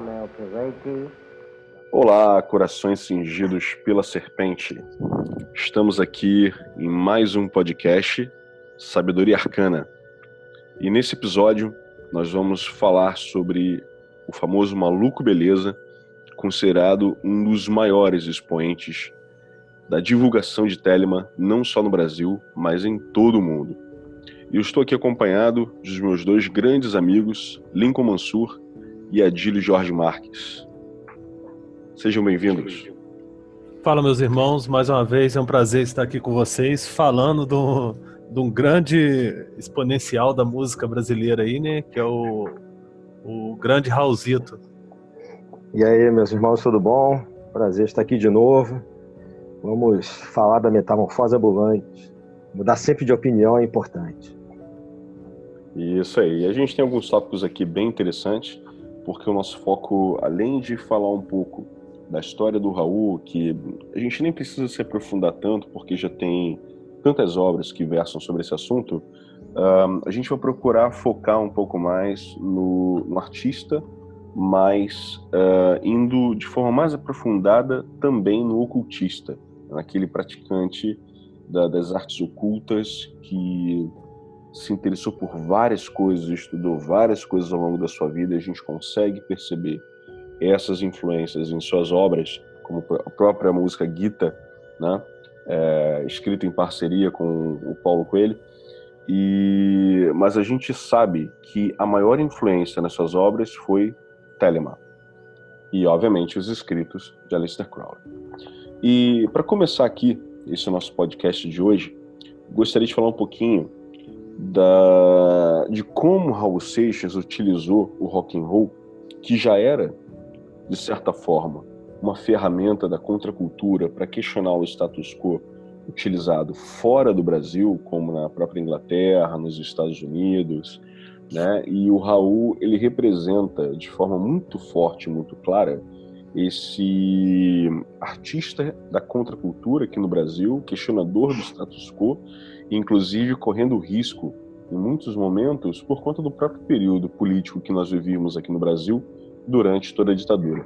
Melpireti. Olá, corações cingidos pela serpente. Estamos aqui em mais um podcast Sabedoria Arcana. E nesse episódio nós vamos falar sobre o famoso Maluco Beleza, considerado um dos maiores expoentes da divulgação de Telema, não só no Brasil, mas em todo o mundo. E eu estou aqui acompanhado dos meus dois grandes amigos, Lincoln Mansur e Adílio Jorge Marques. Sejam bem-vindos. Fala, meus irmãos, mais uma vez é um prazer estar aqui com vocês, falando do, de um grande exponencial da música brasileira aí, né? Que é o, o grande Raulzito. E aí, meus irmãos, tudo bom? Prazer estar aqui de novo. Vamos falar da metamorfose ambulante. Mudar sempre de opinião é importante. Isso aí. A gente tem alguns tópicos aqui bem interessantes, porque o nosso foco, além de falar um pouco da história do Raul, que a gente nem precisa se aprofundar tanto, porque já tem tantas obras que versam sobre esse assunto, a gente vai procurar focar um pouco mais no, no artista, mas indo de forma mais aprofundada também no ocultista, naquele praticante da, das artes ocultas que se interessou por várias coisas, estudou várias coisas ao longo da sua vida, a gente consegue perceber essas influências em suas obras, como a própria música Gita, né? É, escrita em parceria com o Paulo Coelho, e, mas a gente sabe que a maior influência nessas obras foi Telemann e, obviamente, os escritos de Aleister Crowley. E para começar aqui esse nosso podcast de hoje, gostaria de falar um pouquinho da, de como Raul Seixas utilizou o rock and roll, que já era de certa forma uma ferramenta da contracultura para questionar o status quo utilizado fora do Brasil, como na própria Inglaterra, nos Estados Unidos, né? E o Raul ele representa de forma muito forte, muito clara, esse artista da contracultura aqui no Brasil, questionador do status quo, inclusive correndo risco em muitos momentos por conta do próprio período político que nós vivíamos aqui no Brasil durante toda a ditadura.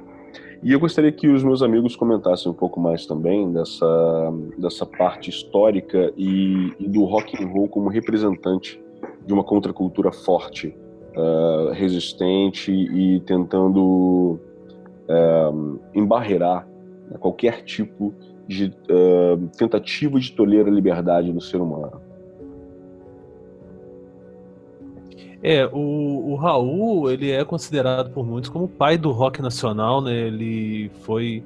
E eu gostaria que os meus amigos comentassem um pouco mais também dessa, dessa parte histórica e, e do rock and roll como representante de uma contracultura forte, uh, resistente e tentando uh, qualquer tipo de uh, tentativa de tolher a liberdade do ser humano. É, o, o Raul, ele é considerado por muitos como o pai do rock nacional, né? Ele foi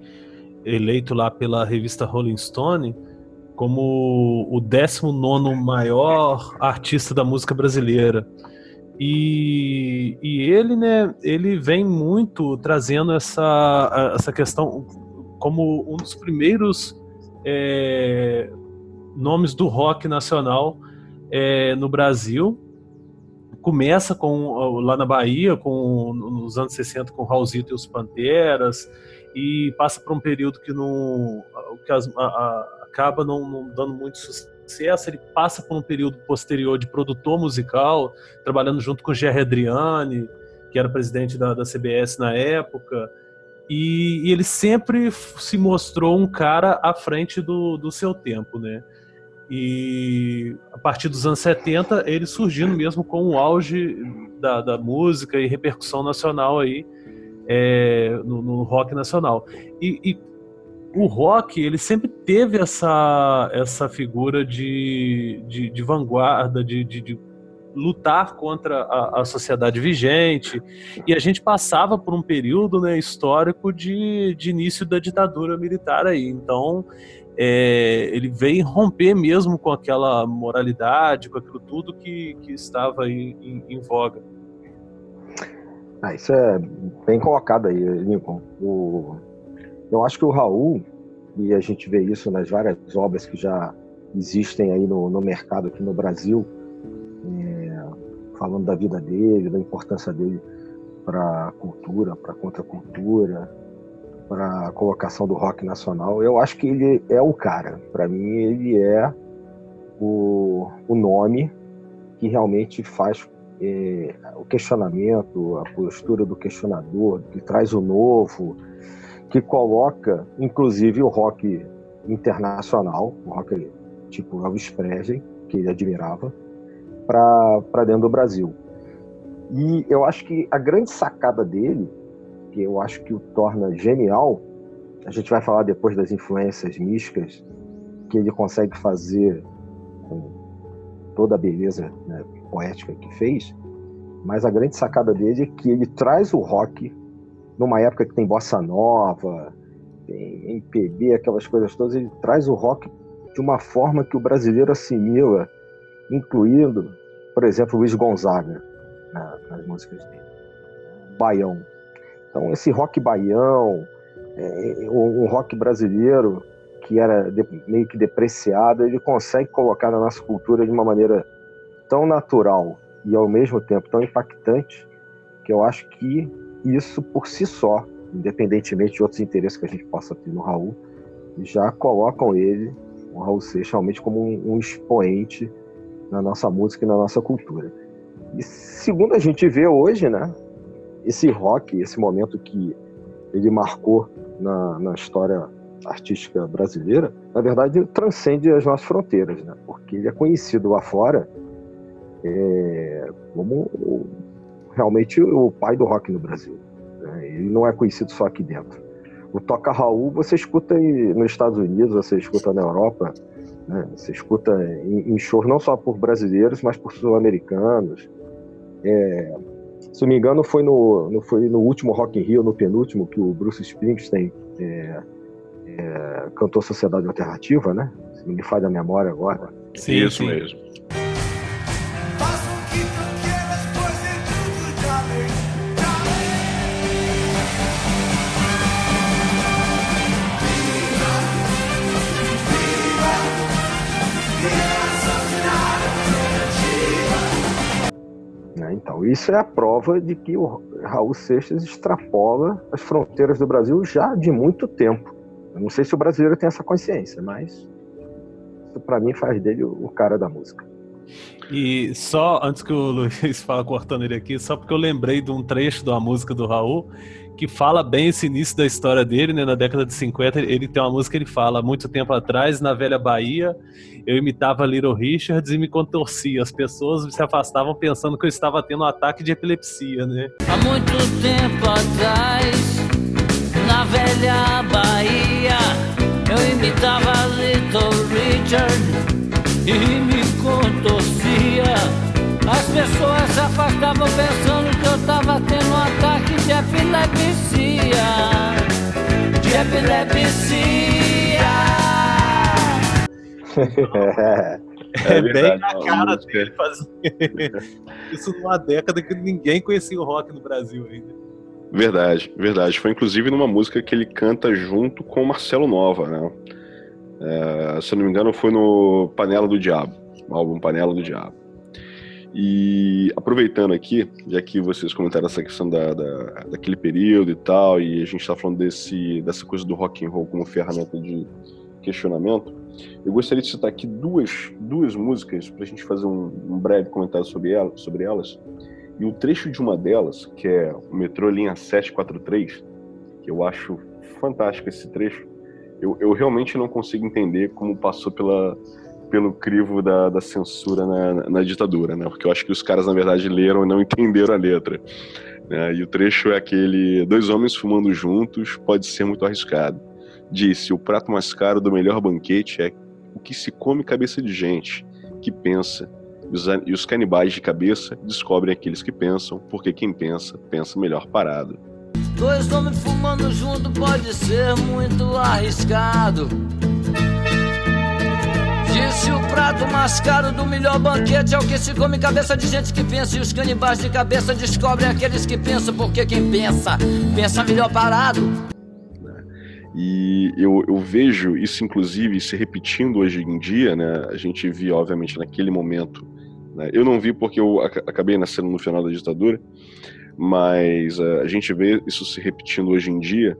eleito lá pela revista Rolling Stone como o 19 maior artista da música brasileira. E, e ele, né, ele vem muito trazendo essa, essa questão como um dos primeiros é, nomes do rock nacional é, no Brasil começa com lá na Bahia, com nos anos 60 com Raulzito e os Panteras, e passa por um período que não que as, a, a, acaba não, não, dando muito sucesso. Ele passa por um período posterior de produtor musical, trabalhando junto com Gerry Adriani, que era presidente da, da CBS na época. E, e, ele sempre se mostrou um cara à frente do, do seu tempo, né? E a partir dos anos 70, ele surgindo mesmo com o auge da, da música e repercussão nacional aí é, no, no, rock nacional. E, e, o rock, ele sempre teve essa, essa figura de, de, de vanguarda, de, de, de, lutar contra a, a, sociedade vigente. E a gente passava por um período né, histórico de, de início da ditadura militar aí. Então, é, ele vem romper mesmo com aquela moralidade, com aquilo tudo que, que estava em, em, em voga. Ah, isso é bem colocado aí, Lincoln. O, eu acho que o Raul, e a gente vê isso nas várias obras que já existem aí no, no mercado aqui no Brasil, é, falando da vida dele, da importância dele para a cultura, para a contracultura, para a colocação do rock nacional. Eu acho que ele é o cara. Para mim, ele é o, o nome que realmente faz é, o questionamento, a postura do questionador, que traz o novo, que coloca, inclusive, o rock internacional, o rock tipo Elvis Presley, que ele admirava, para dentro do Brasil. E eu acho que a grande sacada dele, que eu acho que o torna genial, a gente vai falar depois das influências místicas que ele consegue fazer com toda a beleza né, poética que fez, mas a grande sacada dele é que ele traz o rock numa época que tem bossa nova, tem MPB, aquelas coisas todas, ele traz o rock de uma forma que o brasileiro assimila, incluindo, por exemplo, Luiz Gonzaga na, nas músicas dele, baião. Então esse rock baião, é, um rock brasileiro que era de, meio que depreciado, ele consegue colocar na nossa cultura de uma maneira tão natural e ao mesmo tempo tão impactante que eu acho que isso por si só, independentemente de outros interesses que a gente possa ter no Raul, já colocam ele, o Raul Seixas, realmente como um, expoente na nossa música e na nossa cultura. E segundo a gente vê hoje, né, esse rock, esse momento que ele marcou na, na história artística brasileira, na verdade, transcende as nossas fronteiras, né? Porque ele é conhecido lá fora é, como realmente o pai do rock no Brasil. Né? Ele não é conhecido só aqui dentro. O Toca Raul você escuta nos Estados Unidos, você escuta na Europa, né? você escuta em, em shows não só por brasileiros, mas por sul-americanos. É, se não me engano, foi no, no, foi no último Rock in Rio, no penúltimo, que o Bruce Springsteen é, é, cantou Sociedade Alternativa, né? Se me falha a memória agora. Sim, Isso sim. mesmo. Então, isso é a prova de que o Raul Seixas extrapola as fronteiras do Brasil já de muito tempo. Eu não sei se o brasileiro tem essa consciência, mas isso para mim faz dele o cara da música. E só antes que o Luiz fala cortando ele aqui, só porque eu lembrei de um trecho da música do Raul que fala bem esse início da história dele, né? Na década de 50, ele tem uma música que ele fala: muito tempo atrás, na velha Bahia, eu imitava Little Richards e me contorcia. As pessoas se afastavam pensando que eu estava tendo um ataque de epilepsia, né? Há muito tempo atrás, na velha Bahia, eu imitava Little Richard e me contorcia. As pessoas se afastavam pensando que eu tava tendo um ataque de epilepsia. De epilepsia. É, é bem na cara dele fazer isso numa década que ninguém conhecia o rock no Brasil ainda. Verdade, verdade. Foi inclusive numa música que ele canta junto com o Marcelo Nova, né? É, se eu não me engano, foi no Panela do Diabo, o álbum Panela do Diabo. E aproveitando aqui, já que vocês comentaram essa questão da, da daquele período e tal, e a gente está falando desse, dessa coisa do rock and roll como ferramenta de questionamento, eu gostaria de citar aqui duas, duas músicas para a gente fazer um, um, breve comentário sobre, ela, sobre elas. E o trecho de uma delas, que é o metrô linha 743, que eu acho fantástico esse trecho, eu, eu realmente não consigo entender como passou pela, pelo crivo da, da censura na, na, na, ditadura, né? Porque eu acho que os caras, na verdade, leram e não entenderam a letra. Né? E o trecho é aquele: dois homens fumando juntos pode ser muito arriscado. Disse: o prato mais caro do melhor banquete é o que se come cabeça de gente que pensa e os canibais de cabeça descobrem aqueles que pensam, porque quem pensa, pensa melhor parado. Dois homens fumando junto pode ser muito arriscado. O prato mais caro do melhor banquete é o que se come cabeça de gente que pensa. E os canibais de cabeça descobrem aqueles que pensam, porque quem pensa, pensa melhor parado. E eu, eu, vejo isso, inclusive, se repetindo hoje em dia, né? A gente viu, obviamente, naquele momento né? Eu não vi porque eu acabei nascendo no final da ditadura, mas uh, a gente vê isso se repetindo hoje em dia,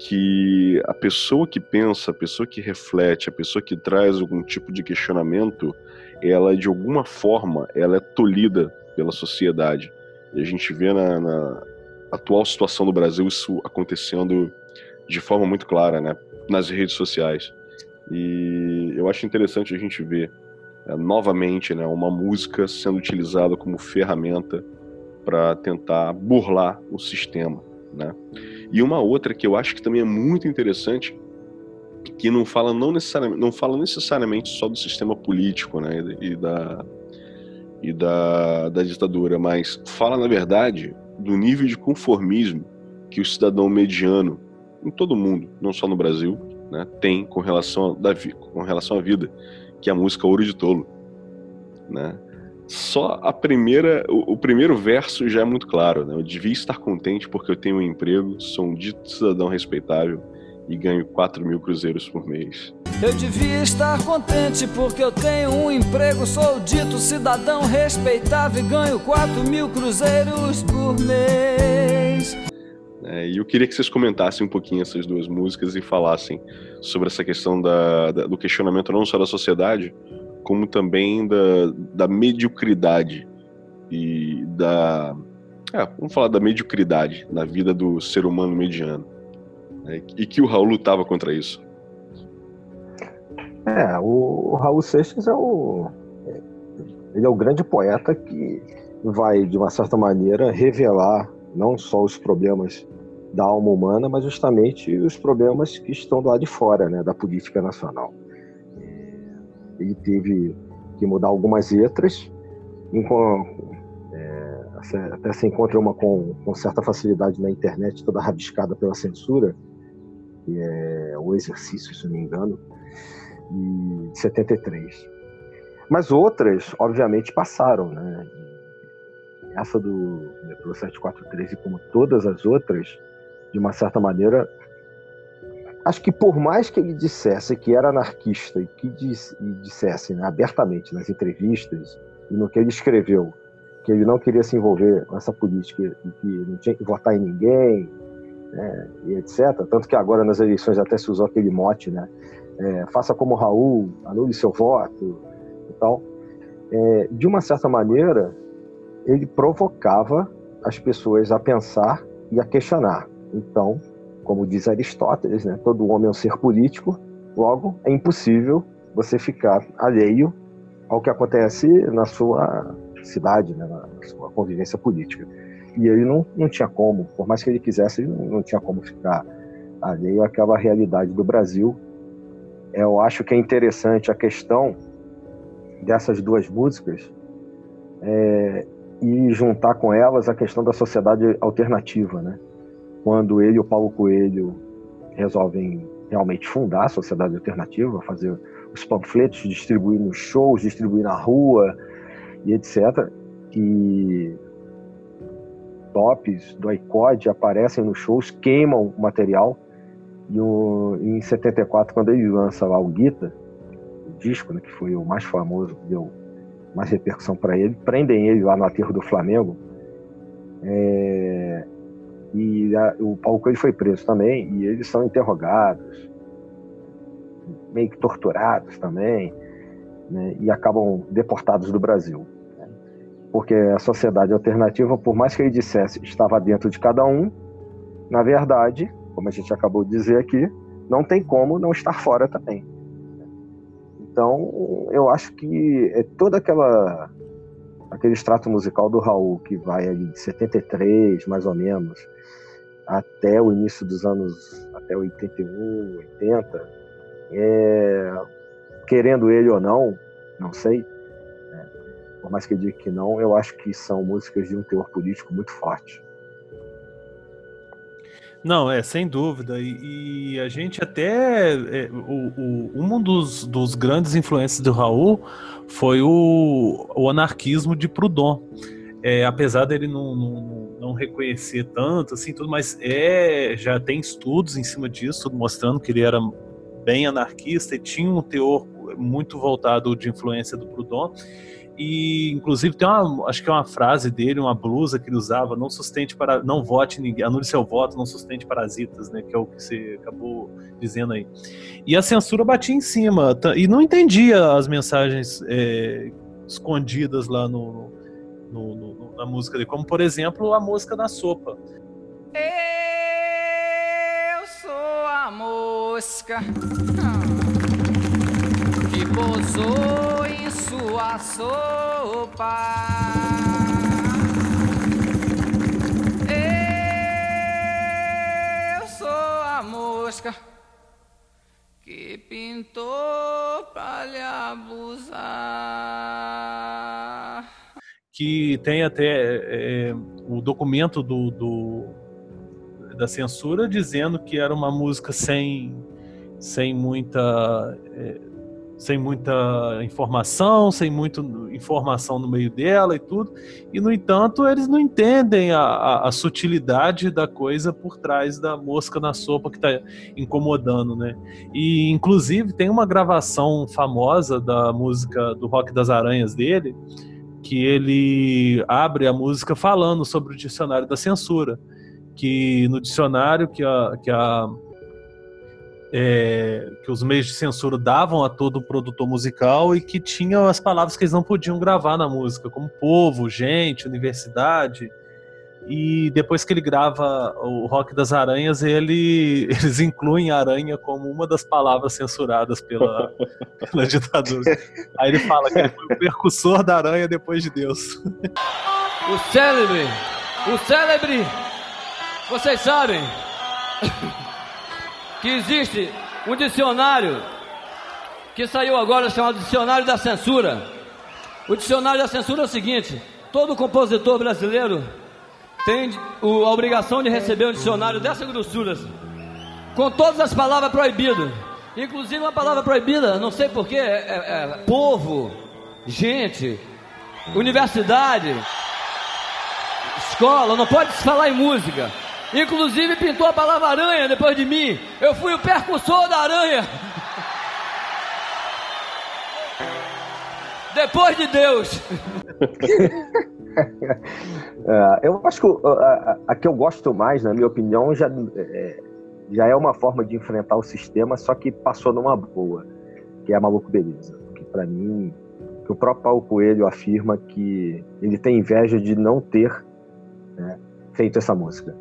que a pessoa que pensa, a pessoa que reflete, a pessoa que traz algum tipo de questionamento, ela de alguma forma ela é tolhida pela sociedade. E a gente vê na, na atual situação do Brasil isso acontecendo de forma muito clara, né, nas redes sociais. E eu acho interessante a gente ver é, novamente né, uma música sendo utilizada como ferramenta para tentar burlar o sistema. Né? E uma outra que eu acho que também é muito interessante, que não fala não necessariamente, não fala necessariamente só do sistema político né, e da e da, da ditadura, mas fala na verdade do nível de conformismo que o cidadão mediano em todo mundo, não só no Brasil, né, tem com relação, da, com relação à vida, que é a música Ouro de Tolo. Né? Só a primeira, o, o, primeiro verso já é muito claro. Né? Eu devia estar contente porque eu tenho um emprego, sou um dito cidadão respeitável e ganho 4 mil cruzeiros por mês. Eu devia estar contente porque eu tenho um emprego, sou dito cidadão respeitável e ganho 4 mil cruzeiros por mês. É, e eu queria que vocês comentassem um pouquinho essas duas músicas e falassem sobre essa questão da, da, do questionamento não só da sociedade, como também da, da mediocridade e da. É, vamos falar da mediocridade na vida do ser humano mediano. Né, e que o Raul lutava contra isso. É, o, o Raul Seixas é o. Ele é o grande poeta que vai, de uma certa maneira, revelar não só os problemas da alma humana, mas justamente os problemas que estão do lado de fora né, da política nacional. Ele teve que mudar algumas letras, é, até se encontra uma com, com, certa facilidade na internet, toda rabiscada pela censura, que é o exercício, se não me engano, de 73. Mas outras, obviamente, passaram, né? Essa do metrô 743, como todas as outras, de uma certa maneira, acho que por mais que ele dissesse que era anarquista e que dissesse né, abertamente nas entrevistas e no que ele escreveu que ele não queria se envolver nessa política e que não tinha que votar em ninguém, né, e etc. Tanto que agora nas eleições até se usou aquele mote, né? É, faça como Raul, anule seu voto e tal. É, de uma certa maneira, ele provocava as pessoas a pensar e a questionar. Então, como diz Aristóteles, né, todo homem é um ser político, logo é impossível você ficar alheio ao que acontece na sua cidade, né, na sua convivência política. E ele não, não tinha como, por mais que ele quisesse, ele não, tinha como ficar alheio àquela realidade do Brasil. Eu acho que é interessante a questão dessas duas músicas é, e juntar com elas a questão da sociedade alternativa, né? Quando ele e o Paulo Coelho resolvem realmente fundar a Sociedade Alternativa, fazer os panfletos, distribuir nos shows, distribuir na rua e etc. E tops do ICOD aparecem nos shows, queimam o material. E o, em 74, quando ele lança lá o Guita, o disco, né, que foi o mais famoso, que deu mais repercussão para ele, prendem ele lá no aterro do Flamengo. É, e a, o Paulo Coelho foi preso também, e eles são interrogados, meio que torturados também, né, e acabam deportados do Brasil. Né, porque a sociedade alternativa, por mais que ele dissesse estava dentro de cada um, na verdade, como a gente acabou de dizer aqui, não tem como não estar fora também. Então, eu acho que é toda aquela aquele extrato musical do Raul que vai ali de 73, mais ou menos, até o início dos anos, até 81, 80, é, querendo ele ou não, não sei, né, por mais que eu diga que não, eu acho que são músicas de um teor político muito forte. Não, é, sem dúvida. E, e a gente até. É, o, o, um dos, dos grandes influências do Raul foi o, o anarquismo de Proudhon. É, apesar dele não, não, não, reconhecer tanto, assim, tudo, mas é, já tem estudos em cima disso, mostrando que ele era bem anarquista e tinha um teor muito voltado de influência do Proudhon. E inclusive tem uma, acho que é uma frase dele, uma blusa que ele usava, não sustente para, não vote ninguém, anule seu voto, não sustente parasitas, né, que é o que você acabou dizendo aí. E a censura batia em cima e não entendia as mensagens é, escondidas lá no, no, no, na música dele, como por exemplo a música da sopa. Eu sou a mosca que pousou em sua sopa. Eu sou a mosca que pintou pra lhe abusar. Que tem até é, o documento do, do, da censura dizendo que era uma música sem, sem muita. É, sem muita informação, sem muita informação no meio dela e tudo. E, no entanto, eles não entendem a, a, a sutilidade da coisa por trás da mosca na sopa que está incomodando, né? E, inclusive, tem uma gravação famosa da música do Rock das Aranhas dele, que ele abre a música falando sobre o dicionário da censura. Que no dicionário que a, que a é, que os meios de censura davam a todo produtor musical e que tinham as palavras que eles não podiam gravar na música, como povo, gente, universidade. E depois que ele grava o Rock das Aranhas, ele, eles incluem aranha como uma das palavras censuradas pela, pela ditadura. Aí ele fala que ele foi o percussor da aranha depois de Deus. O célebre, o célebre, vocês sabem que existe um dicionário que saiu agora chamado Dicionário da Censura. O Dicionário da Censura é o seguinte: todo compositor brasileiro tem a obrigação de receber um dicionário dessa grossura, com todas as palavras proibidas, inclusive uma palavra proibida, não sei porquê, é, é, é povo, gente, universidade, escola, não pode se falar em música. Inclusive pintou a palavra aranha depois de mim. Eu fui o percussor da aranha. Depois de Deus. é, eu acho que a, a, que eu gosto mais, na minha opinião, já é, já é uma forma de enfrentar o sistema, só que passou numa boa, que é a Maluco Beleza. Que para mim, que o próprio Paulo Coelho afirma que ele tem inveja de não ter né, feito essa música.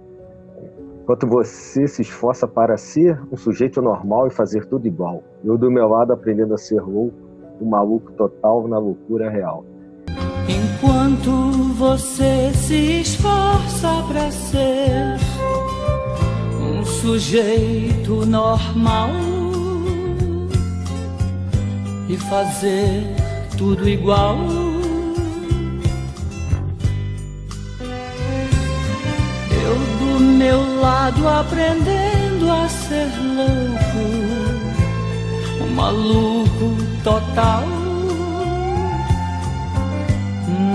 Enquanto você se esforça para ser um sujeito normal e fazer tudo igual. Eu, do meu lado, aprendendo a ser louco, um maluco total na loucura real. Enquanto você se esforça para ser um sujeito normal e fazer tudo igual. meu lado aprendendo a ser louco, um maluco total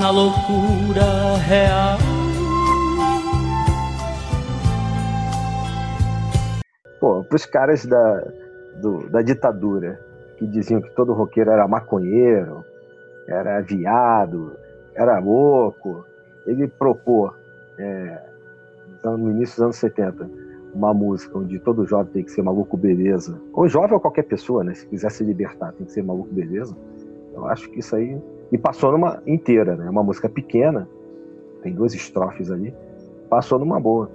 na loucura real. Pô, pros caras da, do, da ditadura que diziam que todo roqueiro era maconheiro, era viado, era louco, ele propor é, no início dos anos 70, uma música onde todo jovem tem que ser maluco beleza, ou jovem ou qualquer pessoa, né? Se quiser se libertar, tem que ser maluco beleza. Eu acho que isso aí. E passou numa inteira, né? Uma música pequena, tem duas estrofes ali, passou numa boa.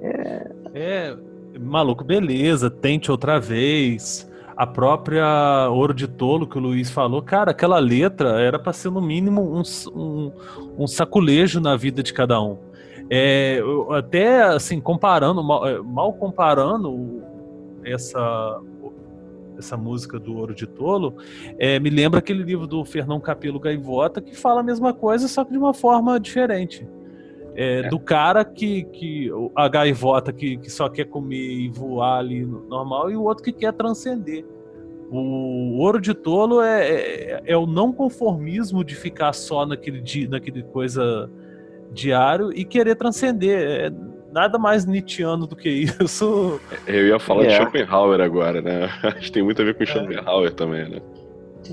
É. É, maluco beleza, tente outra vez. A própria Ouro de Tolo que o Luiz falou, cara, aquela letra era para ser no mínimo um, um, um saculejo na vida de cada um. É, até assim, comparando, mal, é, mal, comparando essa, essa música do Ouro de Tolo, é, me lembra aquele livro do Fernão Capelo Gaivota que fala a mesma coisa, só que de uma forma diferente. É, é. Do cara que, que. A gaivota que, que só quer comer e voar ali normal, e o outro que quer transcender. O ouro de tolo é, é, é, o não conformismo de ficar só naquele, naquele coisa diário e querer transcender. É nada mais Nietzscheano do que isso. Eu ia falar é. de Schopenhauer agora, né? Acho que tem muito a ver com é. Schopenhauer também, né?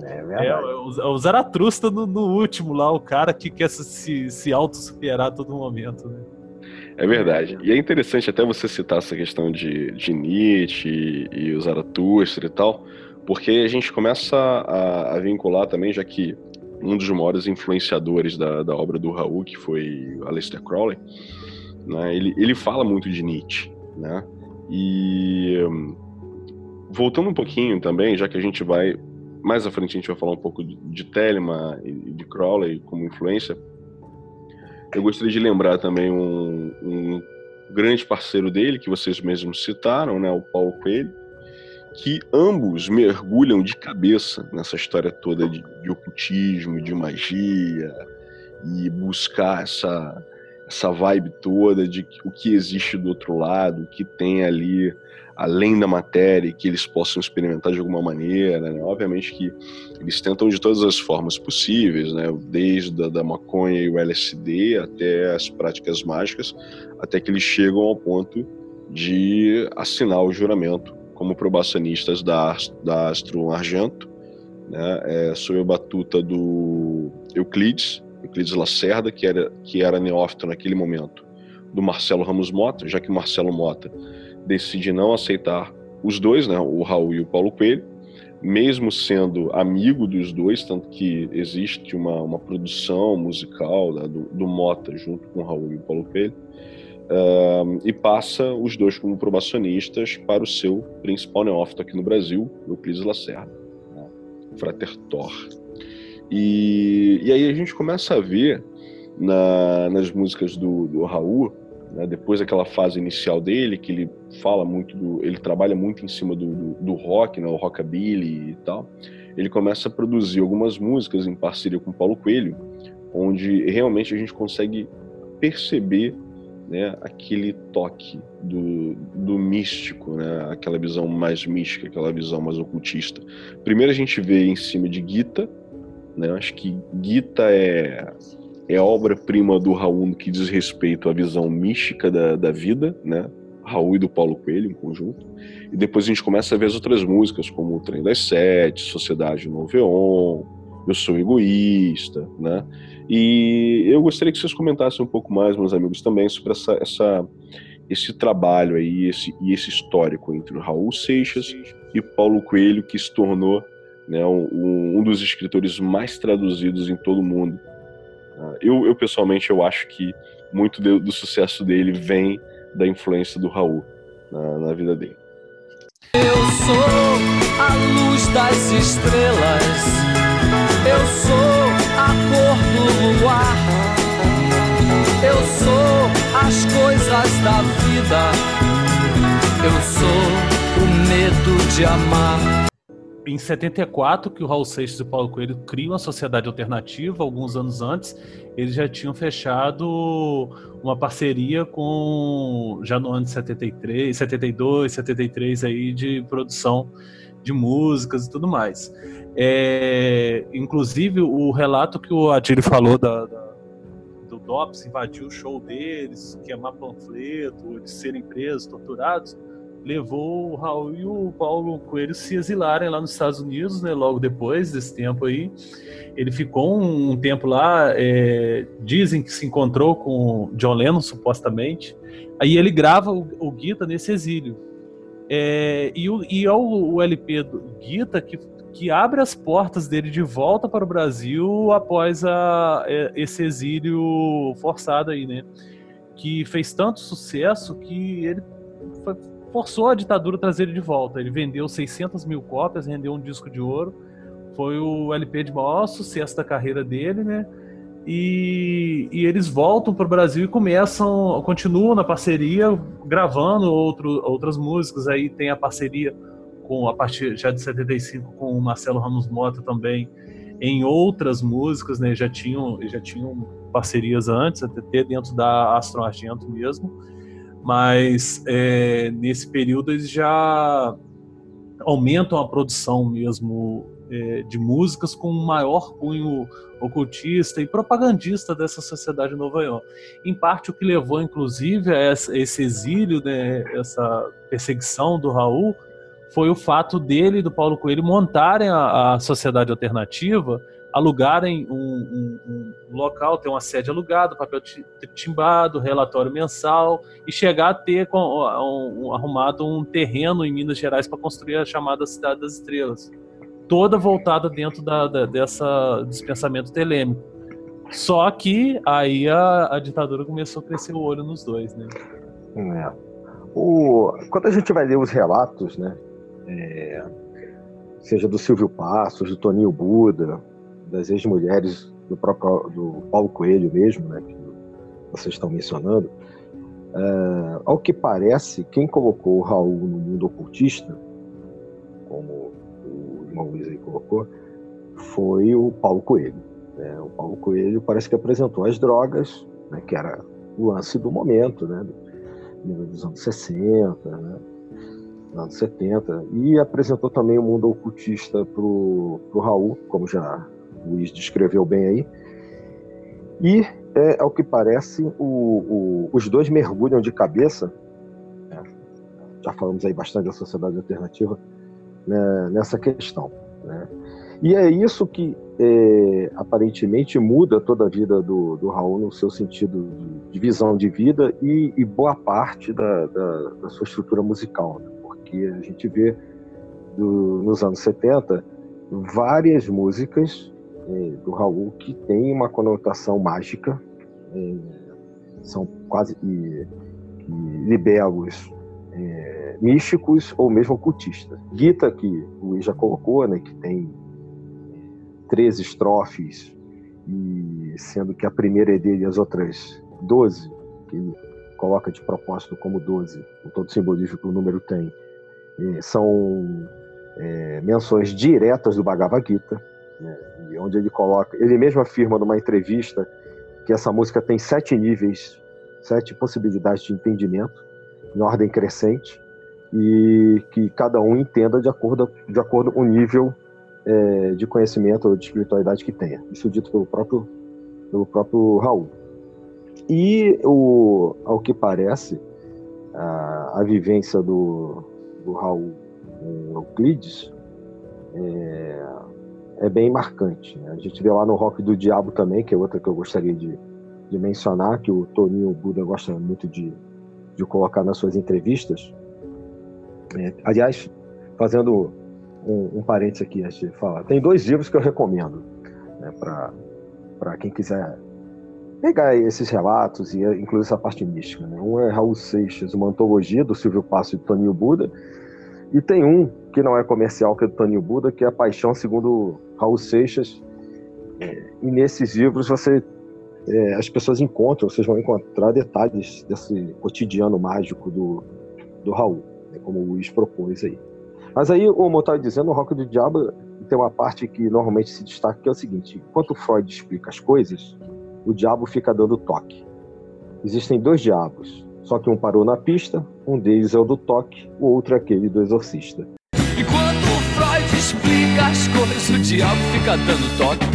É, é o, o Zaratrusta no, no, último lá, o cara que quer se, se auto-superar a todo momento, né? É verdade. E é interessante até você citar essa questão de, de Nietzsche e, e o Zaratustra e tal, porque a gente começa a, a, vincular também, já que um dos maiores influenciadores da, da obra do Raul, que foi Aleister Crowley, né, ele, ele fala muito de Nietzsche, né? E voltando um pouquinho também, já que a gente vai mais à frente a gente vai falar um pouco de, de e de Crowley como influência. Eu gostaria de lembrar também um, um grande parceiro dele, que vocês mesmos citaram, né, o Paulo Coelho, que ambos mergulham de cabeça nessa história toda de, de ocultismo, de magia, e buscar essa, essa vibe toda de o que existe do outro lado, o que tem ali além da matéria que eles possam experimentar de alguma maneira. Né? Obviamente que eles tentam de todas as formas possíveis, né? desde a da maconha e o LSD até as práticas mágicas, até que eles chegam ao ponto de assinar o juramento como probacionistas da, da Astro Argento, né? é, sob a batuta do Euclides, Euclides Lacerda, que era, que era neófito naquele momento, do Marcelo Ramos Mota, já que o Marcelo Mota decide não aceitar os dois, né, o Raul e o Paulo Coelho, mesmo sendo amigo dos dois, tanto que existe uma, uma produção musical né, do, do, Mota junto com o Raul e o Paulo Coelho, uh, e passa os dois como probacionistas para o seu principal neófito aqui no Brasil, Euclides Lacerda, né, Frater Thor. E, e aí a gente começa a ver na, nas músicas do, do Raul né? Depois daquela fase inicial dele, que ele fala muito do, ele trabalha muito em cima do, do, do rock, né? o rockabilly e tal. Ele começa a produzir algumas músicas em parceria com Paulo Coelho, onde realmente a gente consegue perceber né, aquele toque do, do místico, né, aquela visão mais mística, aquela visão mais ocultista. Primeiro a gente vê em cima de Gita, né, acho que Gita é é obra-prima do Raul no que diz respeito à visão mística da, da vida, né? Raul e do Paulo Coelho em conjunto. E depois a gente começa a ver as outras músicas, como O Trem das Sete, Sociedade no Veon, Eu Sou Egoísta, né? E eu gostaria que vocês comentassem um pouco mais, meus amigos, também sobre essa, essa esse trabalho aí esse, e esse histórico entre o Raul Seixas e Paulo Coelho, que se tornou né, um, um dos escritores mais traduzidos em todo o mundo. Ah, eu, eu pessoalmente eu acho que muito do, do, sucesso dele vem da influência do Raul na, na vida dele. Eu sou a luz das estrelas, eu sou a cor do luar, eu sou as coisas da vida, eu sou o medo de amar em 74 que o Raul Seixas e o Paulo Coelho criam a Sociedade Alternativa, alguns anos antes, eles já tinham fechado uma parceria com já no ano de 73, 72, 73 aí de produção de músicas e tudo mais. É, inclusive o relato que o Adiri falou da, da, do DOPS invadir o show deles, queimar panfleto, de serem presos, torturados, levou o Raul e o Paulo Coelho se exilarem lá nos Estados Unidos, né, logo depois desse tempo aí. Ele ficou um, tempo lá, é, dizem que se encontrou com John Lennon, supostamente. Aí ele grava o, o Guita nesse exílio. É, e, o, e é o, o LP do Guita que, que abre as portas dele de volta para o Brasil após a, é, esse exílio forçado aí, né? Que fez tanto sucesso que ele foi, forçou a ditadura a trazer ele de volta. Ele vendeu 600 mil cópias, rendeu um disco de ouro. Foi o LP de maior sucesso da carreira dele, né? E, e eles voltam para o Brasil e começam, continuam na parceria, gravando outro, outras músicas. Aí tem a parceria com a partir já de 75 com o Marcelo Ramos Mota também em outras músicas, né? Já tinham já tinham parcerias antes, até dentro da Astro Argento mesmo mas é, nesse período eles já aumentam a produção mesmo é, de músicas com um maior cunho ocultista e propagandista dessa sociedade Nova York. Em parte o que levou inclusive a esse exílio, né, essa perseguição do Raul, foi o fato dele e do Paulo Coelho montarem a, a sociedade alternativa, alugarem um, um, um, local, ter uma sede alugada, papel timbado, relatório mensal e chegar a ter um, arrumado um terreno em Minas Gerais para construir a chamada Cidade das Estrelas, toda voltada dentro da, da, dessa dispensamento telêmico. Só que aí a, a ditadura começou a crescer o olho nos dois, né? É. O, quando a gente vai ler os relatos, né, é, seja do Silvio Passos, do Toninho Buda, das ex-mulheres do próprio do Paulo Coelho mesmo, né, que vocês estão mencionando, é, ao que parece, quem colocou o Raul no mundo ocultista, como o irmão Luiz aí colocou, foi o Paulo Coelho. Né? O Paulo Coelho parece que apresentou as drogas, né, que era o lance do momento, né, dos anos 60, né, anos 70, e apresentou também o mundo ocultista para o Raul, como já Luiz descreveu bem aí. E, é, ao que parece, o, o, os dois mergulham de cabeça, né, já falamos aí bastante da sociedade alternativa, né, nessa questão. Né? E é isso que é, aparentemente muda toda a vida do, do Raul no seu sentido de, visão de vida e, e boa parte da, da, da, sua estrutura musical. Né? Porque a gente vê do, nos anos 70 várias músicas é, do Raul que têm uma conotação mágica, é, são quase e, e é, místicos ou mesmo ocultistas. Gita, que o Luiz já colocou, né, que tem 13 estrofes, e sendo que a primeira é dele e as outras 12, que ele coloca de propósito como 12, com todo o simbolismo que o número tem, são é, menções diretas do Bhagavad Gita, né, onde ele coloca, ele mesmo afirma numa entrevista que essa música tem sete níveis, sete possibilidades de entendimento, em ordem crescente, e que cada um entenda de acordo, de acordo com o nível é, de conhecimento ou de espiritualidade que tenha. Isso dito pelo próprio, pelo próprio Raul. E, o, ao que parece, a, a vivência do, do Raul em Euclides é, é bem marcante. Né? A gente vê lá no Rock do Diabo também, que é outra que eu gostaria de, de mencionar, que o Toninho Buda gosta muito de, de colocar nas suas entrevistas. É, aliás, fazendo um, um parênteses aqui de falar. Tem dois livros que eu recomendo né, para quem quiser pegar esses relatos e incluir essa parte mística. Né? Um é Raul Seixas, uma antologia do Silvio Passo e do Toninho Buda, e tem um que não é comercial, que é do Toninho Buda, que é a Paixão segundo Raul Seixas. É, e nesses livros você é, as pessoas encontram, vocês vão encontrar detalhes desse cotidiano mágico do, do Raul, né, como o Luiz propôs aí. Mas aí, como eu estava dizendo, o Rock do Diabo tem uma parte que normalmente se destaca, que é o seguinte: enquanto Freud explica as coisas, o diabo fica dando toque. Existem dois diabos, só que um parou na pista, um deles é o do toque, o outro é aquele do exorcista. Enquanto explica as coisas, o diabo fica dando toque.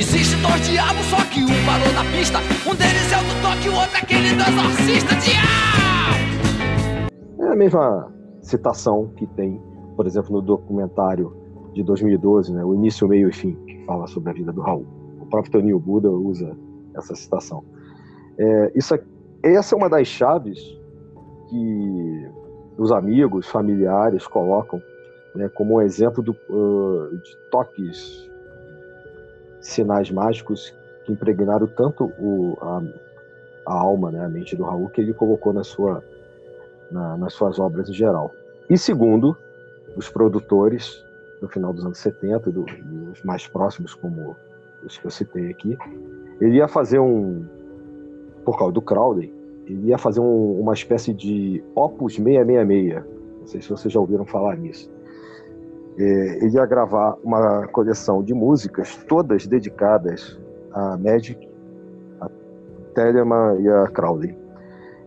Existem dois diabos, só que um parou na pista, um deles é o do toque, o outro é aquele do exorcista. Diabo! É a mesma citação que tem, por exemplo, no documentário de 2012, né, O Início, Meio e Fim, que fala sobre a vida do Raul. O próprio Toninho Buda usa essa citação. É, isso é, essa é uma das chaves que os amigos, familiares colocam né, como um exemplo do, uh, de toques, sinais mágicos que impregnaram tanto o, a, a alma, né, a mente do Raul, que ele colocou na sua na, nas suas obras em geral. E segundo, os produtores no final dos anos 70 do, os mais próximos, como os que eu citei aqui, ele ia fazer um, por causa do Crowley, ele ia fazer um, uma espécie de Opus 666. Não sei se vocês já ouviram falar nisso. É, ele ia gravar uma coleção de músicas, todas dedicadas a Magic, a Telemann e a Crowley.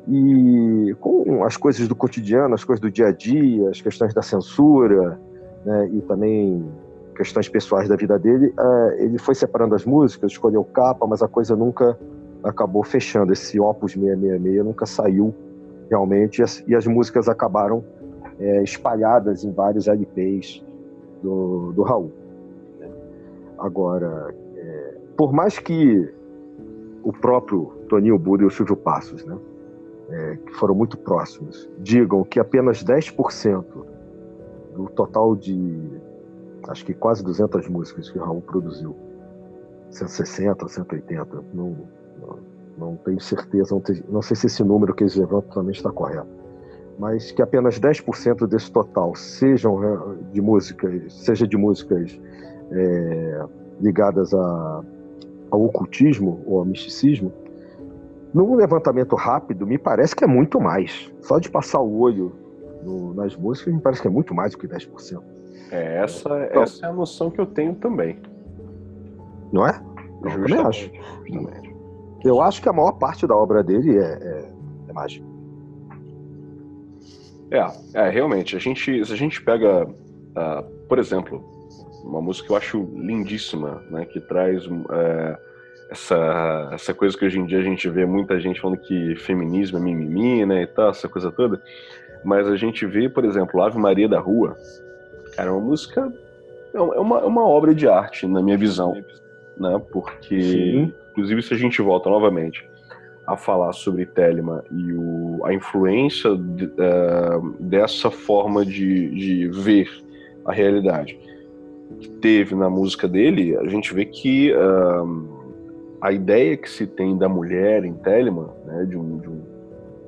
E com as coisas do cotidiano, as coisas do dia a dia, as questões da censura, né, e também questões pessoais da vida dele, uh, ele foi separando as músicas, escolheu capa, mas a coisa nunca acabou fechando. Esse Opus 666 nunca saiu realmente, e as, as músicas acabaram é, espalhadas em vários LPs do, do Raul. né? Agora, é, por mais que o próprio Toninho Buda e o Silvio Passos, né, é, que foram muito próximos, digam que apenas 10% do total de, acho que quase 200 músicas que o Raul produziu, 160, 180, não, não, não tenho certeza, não, te- não sei se esse número que eles levantam também está correto, mas que apenas 10% desse total sejam é, de músicas, seja de músicas é, ligadas a, ao ocultismo ou ao misticismo, num levantamento rápido, me parece que é muito mais. Só de passar o olho no- nas músicas, me parece que é muito mais do que 10%. É, essa, Então- essa é a noção que eu tenho também. Não é? Eu também acho. Justamente. Eu acho que a maior parte da obra dele é, é, é mágica. É, é, realmente. A gente, se a gente pega, ah, por exemplo, uma música que eu acho lindíssima, né, que traz é, essa, essa coisa que hoje em dia a gente vê muita gente falando que feminismo é mimimi, né, e tal, essa coisa toda. Mas a gente vê, por exemplo, Ave Maria da Rua, cara, é uma música, é uma, é uma obra de arte, na minha visão, né, porque, Sim. Inclusive, se a gente volta novamente a falar sobre Telema e o, a influência de- eh, dessa forma de, de ver a realidade que teve na música dele, a gente vê que ah, a ideia que se tem da mulher em Telemann, né, de, um, de, um,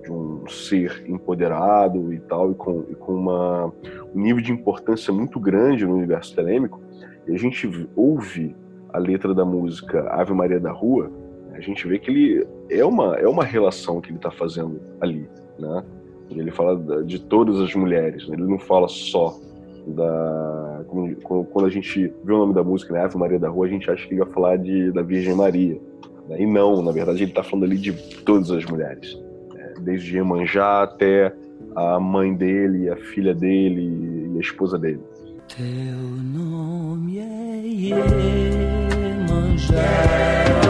de um ser empoderado e tal, e com, e com uma, um nível de importância muito grande no universo telêmico, e a gente ouve a letra da música Ave Maria da Rua, a gente vê que ele é uma, é uma relação que ele está fazendo ali, né? Ele fala de todas as mulheres, né? ele não fala só da. Quando a gente vê o nome da música, né? Ave Maria da Rua, a gente acha que ele vai falar de, da Virgem Maria. né? E não, na verdade, ele está falando ali de todas as mulheres. né? Desde Iemanjá até a mãe dele, a filha dele e a esposa dele. Teu nome é Iemanjá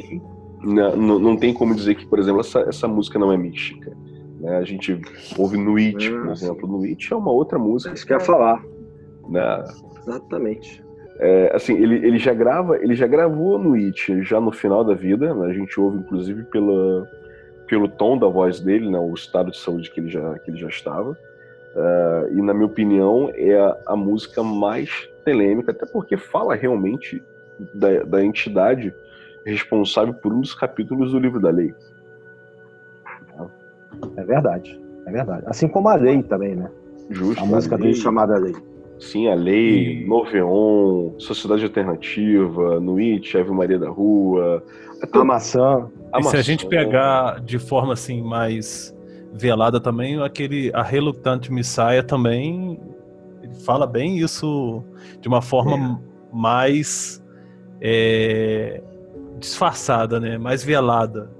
Sim. Não, não, não tem como dizer que, por exemplo, essa, essa música não é mística. Né? A gente ouve Nuit, por Ah, exemplo. Nuit é uma outra música. Isso que eu ia falar. Né? Exatamente. É, assim, ele, ele já grava, ele já gravou Nuit já no final da vida. né? A gente ouve, inclusive, pela, pelo tom da voz dele, né? o estado de saúde que ele já, que ele já estava. É, e, na minha opinião, é a, a música mais telêmica, até porque fala realmente da, da entidade responsável por um dos capítulos do livro da lei. É verdade. É verdade. Assim como a lei também, né? Justo. A música lei, dele chamada Lei. Sim, a lei, E- Noveon, Sociedade Alternativa, Nuit, Ave Maria da Rua. Até A maçã. a E se a maçã. gente pegar de forma assim mais velada também, aquele a Reluctante Messiah também ele fala bem isso de uma forma mais é, disfarçada, né? Mais velada.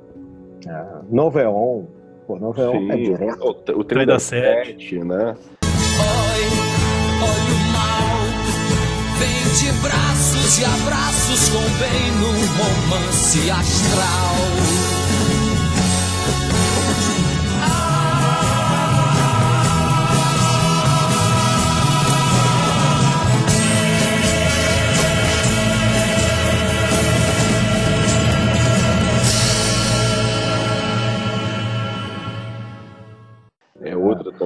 É, Noveon. Pô, Noveon Sim, é direto. o, o trem Trem da Sete. né? Oi, olha o mal. Vem de braços e abraços com bem num romance astral.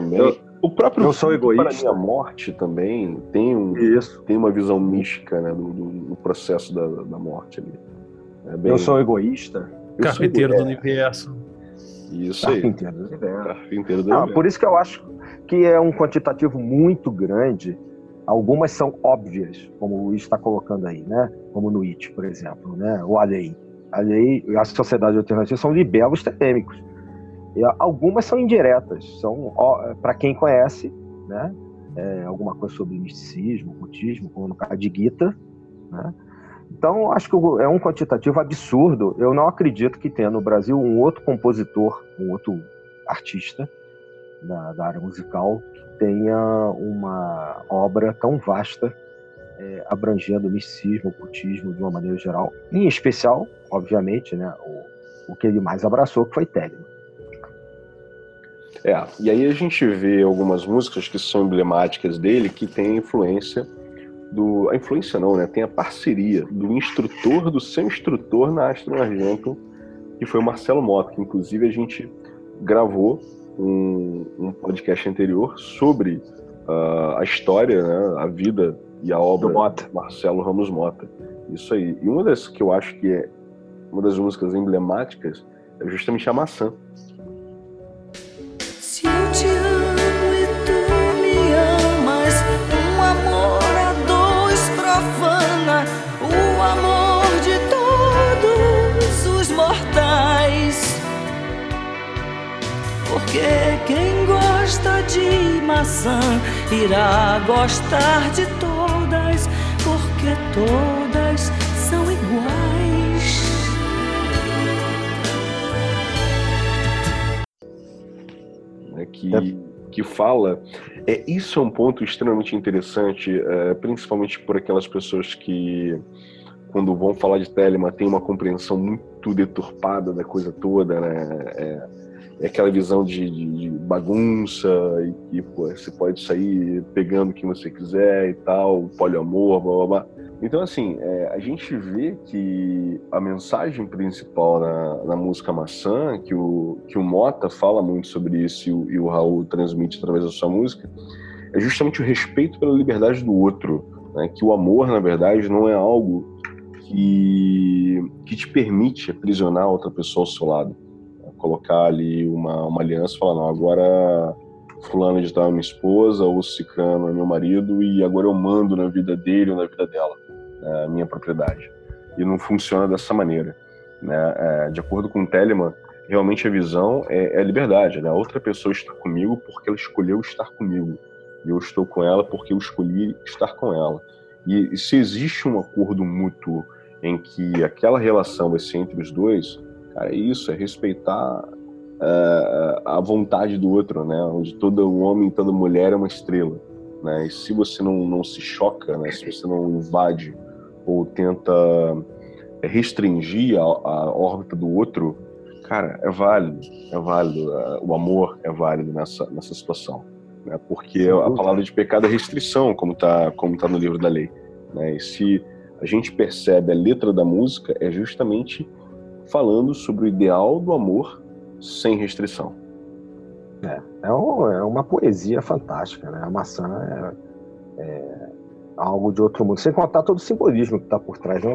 Também. Eu- o próprio eu sou egoísta. Para minha morte também tem, um, Isso. tem uma visão mística né, do, do- do processo da, da morte ali. É bem- Eu sou egoísta. eu sou- Carpinteiro do é, universo. Isso aí. Carpinteiro do universo. Carpinteiro do Ah, universo. por isso que eu acho que é um quantitativo muito grande Algumas são óbvias, como o Luiz está colocando aí, né? Como no IT, por exemplo, né? Ou a lei. A lei e a sociedade alternativa são libelos telêmicos. E algumas são indiretas, são para quem conhece, né? É, alguma coisa sobre misticismo, ocultismo, como no caso de Gita, né? Então, acho que é um quantitativo absurdo. Eu não acredito que tenha no Brasil um outro compositor, um outro artista da, da área musical que tenha uma obra tão vasta, é, abrangendo o misticismo, o ocultismo de uma maneira geral. Em especial, obviamente, né, o, o que ele mais abraçou, que foi Telemann. É, e aí a gente vê algumas músicas que são emblemáticas dele, que tem influência do. A influência não, né? Tem a parceria do instrutor, do seu instrutor na Astro Argento, que foi o Marcelo Mota, que inclusive a gente gravou um, um podcast anterior sobre uh, a história, né, a vida e a obra do Mota. Marcelo Ramos Mota. Isso aí. E uma das que eu acho que é uma das músicas emblemáticas é justamente a maçã. Porque quem gosta de maçã irá gostar de todas, porque todas são iguais. Né, que, que fala. É, isso é um ponto extremamente interessante, é, principalmente por aquelas pessoas que, quando vão falar de Telema, têm uma compreensão muito deturpada da coisa toda, né? É, é aquela visão de, de, bagunça e que pô, você pode sair pegando quem você quiser e tal, poliamor, blá blá blá. Então, assim, é, a gente vê que a mensagem principal na, na, música Maçã, que o, que o Mota fala muito sobre isso e o, e o Raul transmite através da sua música, é justamente o respeito pela liberdade do outro. Né? Que o amor, na verdade, não é algo que, que te permite aprisionar outra pessoa ao seu lado colocar ali uma, uma aliança e falar, não, agora fulano de tal é minha esposa, ou cicrano é meu marido, e agora eu mando na vida dele ou na vida dela, né, minha propriedade. E não funciona dessa maneira. Né? É, de acordo com o Telemann, realmente a visão é, é a liberdade. Né? A outra pessoa está comigo porque ela escolheu estar comigo. E eu estou com ela porque eu escolhi estar com ela. E, e se existe um acordo mútuo em que aquela relação vai ser entre os dois, Cara, é isso, é respeitar uh, a vontade do outro, né? Onde todo homem, toda mulher é uma estrela, né? E se você não, não se choca, né? Se você não invade ou tenta restringir a, a órbita do outro, cara, é válido, é válido. Uh, o amor é válido nessa, nessa situação, né? Porque a palavra de pecado é restrição, como tá, como tá no livro da lei, né? E se a gente percebe a letra da música, é justamente falando sobre o ideal do amor sem restrição. É, é, um, é uma poesia fantástica, né? A maçã é, é, algo de outro mundo, sem contar todo o simbolismo que está por trás, não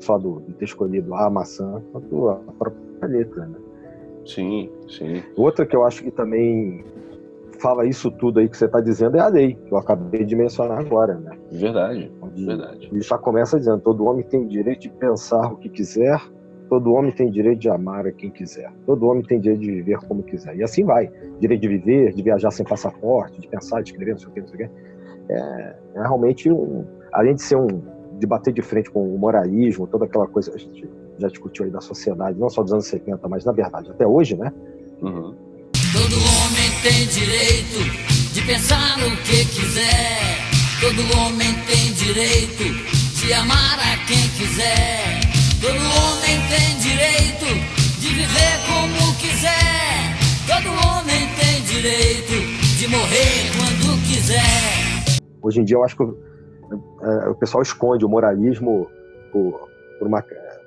só do, de ter escolhido a maçã, quanto a própria letra, né? Sim, sim. Outra que eu acho que também fala isso tudo aí que você está dizendo é a lei, que eu acabei de mencionar agora, né? Verdade, Onde verdade. Ele já começa dizendo: todo homem tem o direito de pensar o que quiser, Todo homem tem direito de amar a quem quiser. Todo homem tem direito de viver como quiser. E assim vai. Direito de viver, de viajar sem passaporte, de pensar, de escrever, não sei o que, não sei o que. É, é realmente um. Além de ser um. de bater de frente com o moralismo, toda aquela coisa que a gente já discutiu aí da sociedade, não só dos anos 70, mas na verdade até hoje, né? Uhum. Todo homem tem direito de pensar no que quiser. Todo homem tem direito de amar a quem quiser. Todo homem tem direito de viver como quiser. Todo homem tem direito de morrer quando quiser. Hoje em dia eu acho que o, é, o pessoal esconde o moralismo por, por uma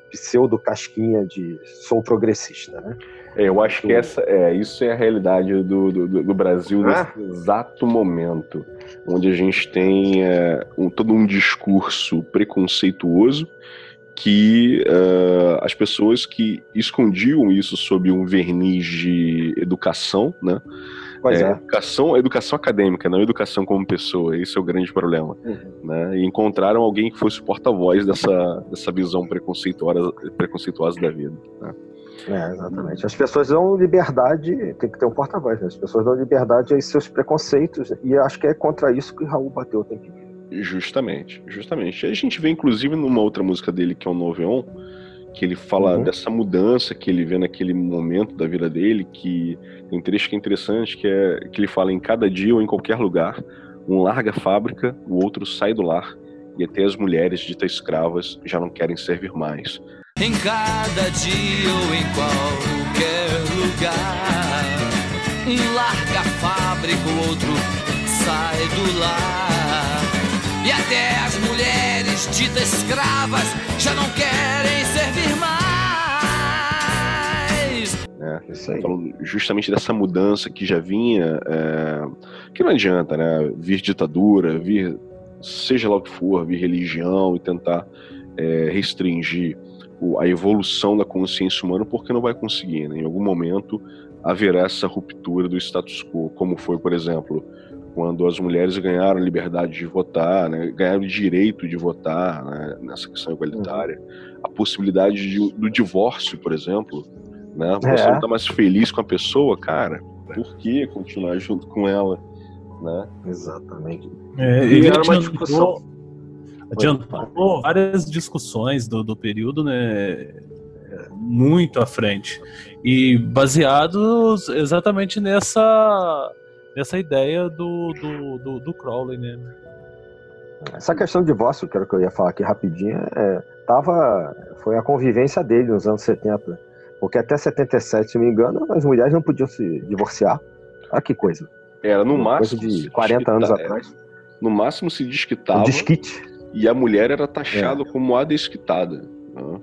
pseudo casquinha de sou progressista, né? É, eu acho que essa, é, isso é a realidade do, do, do Brasil ah? nesse exato momento, onde a gente tem é, um, todo um discurso preconceituoso que uh, as pessoas que escondiam isso sob um verniz de educação, né, Pois é, é. Educação, educação acadêmica, não educação como pessoa. Esse é o grande problema. Uhum. Né? E encontraram alguém que fosse porta-voz dessa, dessa visão preconceituosa, preconceituosa da vida. Né? É, exatamente. As pessoas dão liberdade, tem que ter um porta-voz, né? As pessoas dão liberdade a seus preconceitos, e acho que é contra isso que Raul bateu o tempo inteiro. Justamente, justamente. A gente vê, inclusive, numa outra música dele, que é o Noveon, que ele fala uhum. dessa mudança que ele vê naquele momento da vida dele, que tem um trecho que é interessante, que é que ele fala em cada dia ou em qualquer lugar, um larga a fábrica, o outro sai do lar, e até as mulheres ditas escravas já não querem servir mais. Em cada dia ou em qualquer lugar, um larga a fábrica, o outro sai do lar. Até as mulheres ditas escravas já não querem servir mais. É, isso aí. Falando justamente dessa mudança que já vinha, é, que não adianta, né? Vir ditadura, vir seja lá o que for, vir religião e tentar é, restringir a evolução da consciência humana, porque não vai conseguir. Né? Em algum momento haverá essa ruptura do status quo, como foi, por exemplo, quando as mulheres ganharam liberdade de votar, né? ganharam o direito de votar né? nessa questão igualitária, uhum. a possibilidade de, do divórcio, por exemplo. Né? Você é. não está mais feliz com a pessoa, cara, por que continuar junto com ela? Né? Exatamente. É, e era uma discussão adiantou várias discussões do, do período, né? Muito à frente. E baseados exatamente nessa, nessa ideia do, do, do, do Crowley, né? Essa questão de divórcio, que era o que eu ia falar aqui rapidinho, é, tava, foi a convivência dele nos anos 70. Porque até 77, se não me engano, as mulheres não podiam se divorciar. Olha que coisa. Era no máximo. Coisa de 40 anos atrás. No máximo se desquitava. Um desquite e a mulher era taxada é. como a desquitada. Né?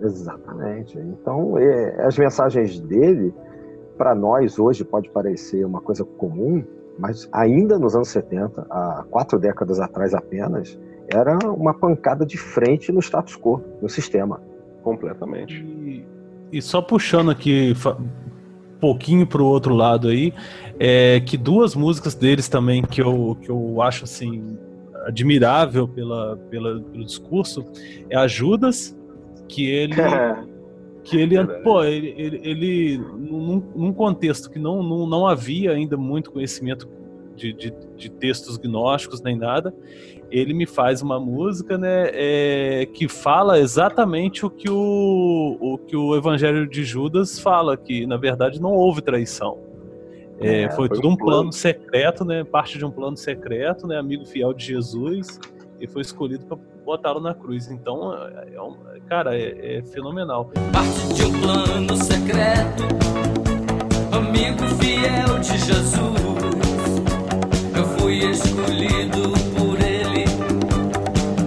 Exatamente. Então, é, as mensagens dele, para nós hoje, pode parecer uma coisa comum, mas ainda nos anos 70, há quatro décadas atrás apenas, era uma pancada de frente no status quo, no sistema. Completamente. E, e só puxando aqui um pouquinho para o outro lado aí, é que duas músicas deles também que eu, que eu acho assim admirável pela, pela, pelo discurso é a Judas, que ele. que ele, é pô, ele, ele, ele num, num, contexto que não, não, não havia ainda muito conhecimento de, de, de, textos gnósticos nem nada, ele me faz uma música, né, é, que fala exatamente o que o, o que o Evangelho de Judas fala, que na verdade não houve traição. É, é, foi, foi, tudo um plano. plano secreto, né? Parte de um plano secreto, né? Amigo fiel de Jesus e foi escolhido para botá-lo na cruz. Então, é, é um, cara, é, é, fenomenal. Parte de um plano secreto, amigo fiel de Jesus. Eu fui escolhido por ele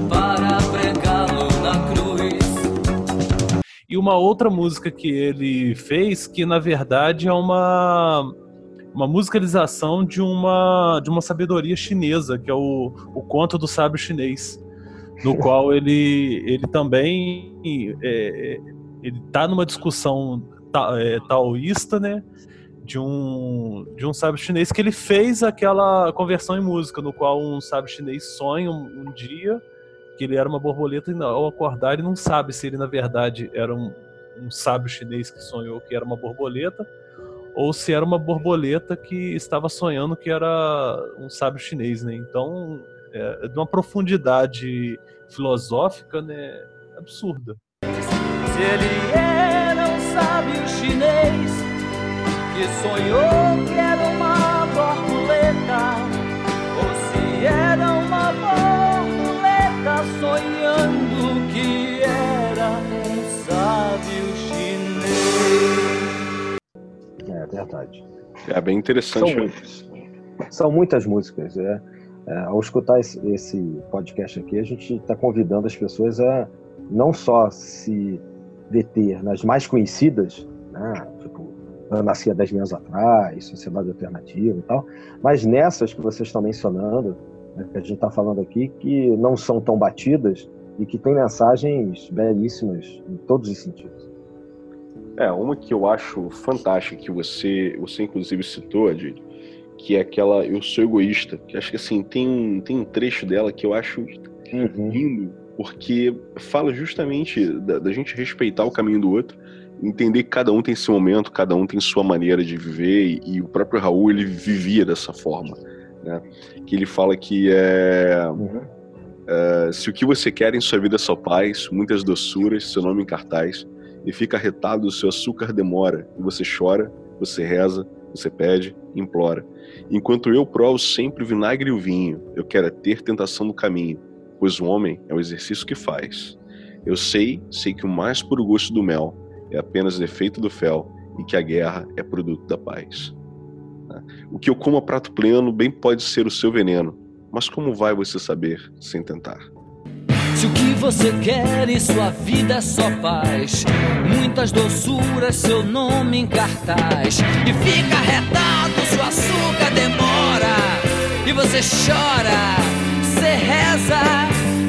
para pregá-lo na cruz. E uma outra música que ele fez, que na verdade é uma uma musicalização de uma, de uma sabedoria chinesa, que é o, o conto do sábio chinês, no qual ele, ele também é, ele está numa discussão ta, é, taoísta, né? De um, de um sábio chinês que ele fez aquela conversão em música, no qual um sábio chinês sonha um, um dia que ele era uma borboleta e ao acordar ele não sabe se ele na verdade era um, um sábio chinês que sonhou que era uma borboleta ou se era uma borboleta que estava sonhando que era um sábio chinês, né? Então, é, de uma profundidade filosófica, né, absurda. Se ele era um sábio chinês que sonhou que era uma borboleta, ou se era uma borboleta sonhando que era um sábio chinês. É verdade. É bem interessante. São muitas, são muitas músicas. É, é, ao escutar esse, esse podcast aqui, a gente está convidando as pessoas a não só se deter nas mais conhecidas, né, tipo Eu Nasci há 10 anos atrás, Sociedade Alternativa e tal, mas nessas que vocês estão mencionando, né, que a gente está falando aqui, que não são tão batidas e que têm mensagens belíssimas em todos os sentidos. É, uma que eu acho fantástica, que você, você inclusive citou, Adil, que é aquela Eu Sou Egoísta, que acho que assim, tem um, tem um trecho dela que eu acho uhum. lindo, porque fala justamente da, da, gente respeitar o caminho do outro, entender que cada um tem seu momento, cada um tem sua maneira de viver, e, e o próprio Raul, ele vivia dessa forma, né? Que ele fala que é... Uhum. é se o que você quer em sua vida é só paz, muitas doçuras, seu nome em cartaz, e fica retado, o seu açúcar demora, e você chora, você reza, você pede, implora. Enquanto eu provo sempre o vinagre e o vinho, eu quero é ter tentação no caminho, pois o homem é o exercício que faz. Eu sei, sei que o mais puro gosto do mel é apenas defeito do fel e que a guerra é produto da paz. O que eu como a prato pleno bem pode ser o seu veneno, mas como vai você saber sem tentar? Você quer em sua vida é só paz, muitas doçuras, seu nome em cartaz, e fica retado, seu açúcar demora, e você chora, você reza,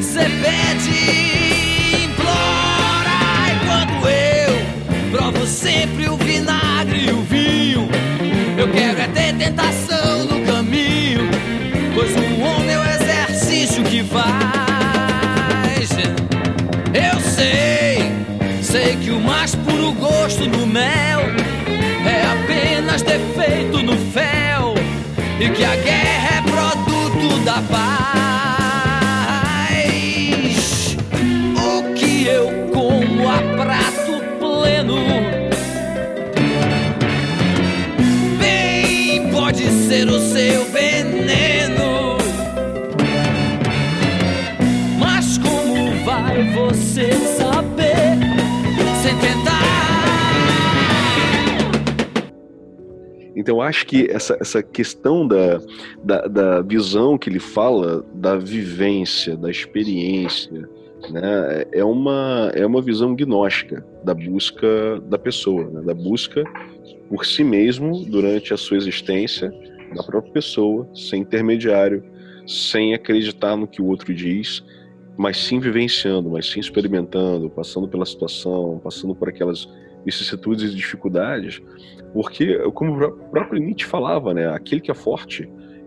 você pede, implora, enquanto eu provo sempre o vinagre e o vinho, eu quero é ter tentação no apenas defeito no fel e que a guerra é produto da paz. Então, acho que essa, essa questão da, da, da, visão que ele fala, da vivência, da experiência, né, é, uma, é uma visão gnóstica da busca da pessoa, né, da busca por si mesmo durante a sua existência, da própria pessoa, sem intermediário, sem acreditar no que o outro diz, mas sim vivenciando, mas sim experimentando, passando pela situação, passando por aquelas vicissitudes e dificuldades, porque, como o próprio Nietzsche falava, né, aquele que é forte,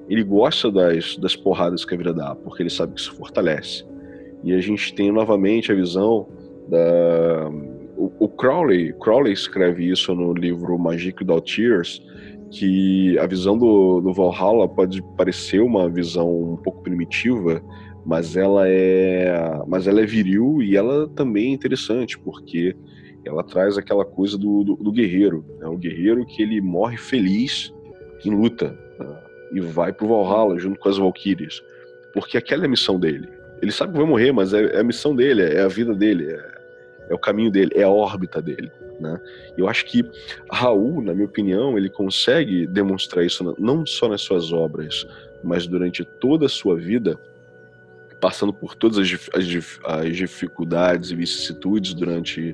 ele gosta das, das porradas que a vida dá, porque ele sabe que isso fortalece. E a gente tem novamente a visão da. O, o Crowley, Crowley escreve isso no livro Magic Without Tears, que a visão do, do Valhalla pode parecer uma visão um pouco primitiva, mas ela é, mas ela é viril e ela também é interessante porque ela traz aquela coisa do, do, do guerreiro, né? o guerreiro que ele morre feliz em luta né? e vai pro Valhalla junto com as Valkyrias, porque aquela é a missão dele. Ele sabe que vai morrer, mas é, é a missão dele, é a vida dele, é, é, o caminho dele, é a órbita dele. Né? Eu acho que Raul, na minha opinião, ele consegue demonstrar isso não só nas suas obras, mas durante toda a sua vida passando por todas as, as, as dificuldades e vicissitudes durante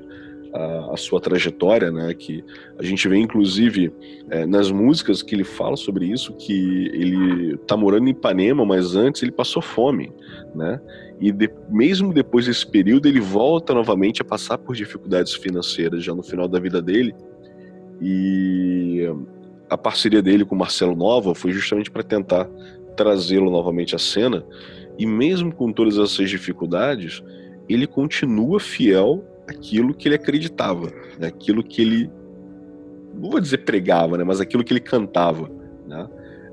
a, a, sua trajetória, né? Que a gente vê, inclusive, é, nas músicas que ele fala sobre isso, que ele tá morando em Ipanema, mas antes ele passou fome, né? E de, mesmo depois desse período, ele volta novamente a passar por dificuldades financeiras já no final da vida dele. E a parceria dele com Marcelo Nova foi justamente para tentar trazê-lo novamente à cena e mesmo com todas essas dificuldades, ele continua fiel àquilo que ele acreditava, né? aquilo que ele, não vou dizer pregava, né? mas aquilo que ele cantava. Né?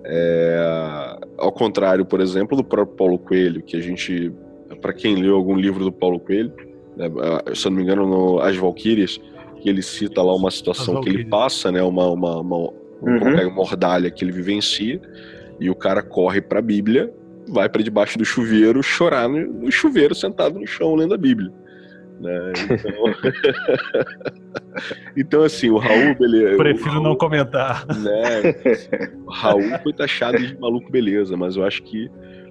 É, ao contrário, por exemplo, do próprio Paulo Coelho, que a gente, para quem leu algum livro do Paulo Coelho, né, se eu não me engano, no As Valquírias, que ele cita lá uma situação que ele passa, né, uma, uma, uma, uhum. uma mordalha que ele vivencia, e o cara corre para a Bíblia vai para debaixo do chuveiro chorar no, no, chuveiro sentado no chão lendo a Bíblia. Né? Então... então, assim, o Raul, beleza. Prefiro Raul, não comentar. Né? O Raul foi taxado de maluco, beleza, mas eu acho que,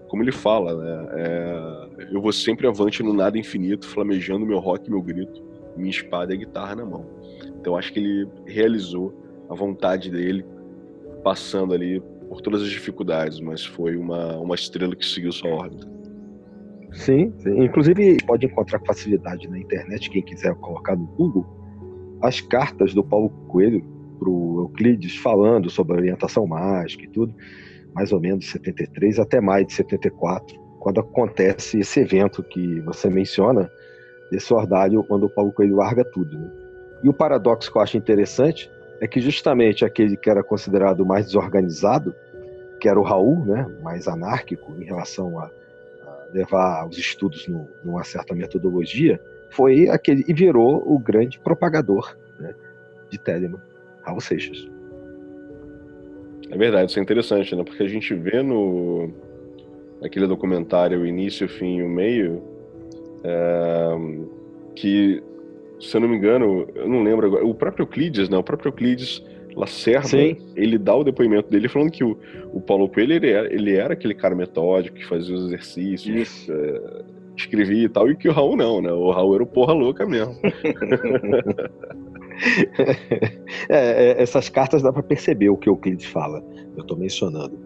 como ele fala, né? É, eu vou sempre avante no nada infinito, flamejando meu rock, meu grito, minha espada e a guitarra na mão. Então, acho que ele realizou a vontade dele, passando ali por todas as dificuldades, mas foi uma, uma estrela que seguiu sua órbita. Sim, sim, inclusive pode encontrar facilidade na internet, quem quiser colocar no Google, as cartas do Paulo Coelho para o Euclides falando sobre orientação mágica e tudo, mais ou menos de 73 até maio de 74, quando acontece esse evento que você menciona, esse ordalho, quando o Paulo Coelho larga tudo. Né? E o paradoxo que eu acho interessante é que justamente aquele que era considerado mais desorganizado, que era o Raul, né, mais anárquico em relação a levar os estudos no, numa certa metodologia, foi aquele e virou o grande propagador né, de Telemann, Raul Seixas. É verdade, isso é interessante, né? Porque a gente vê no aquele documentário o início, o fim e o meio, é, que, se eu não me engano, eu não lembro agora, o próprio Euclides, né? O próprio Euclides Lacerda, Sim. ele dá o depoimento dele falando que o, o Paulo Coelho, ele era, ele era aquele cara metódico que fazia os exercícios, é, escrevia e tal, e que o Raul não, né? O Raul era o porra louca mesmo. é, é, essas cartas dá para perceber o que o Euclides fala, eu estou mencionando.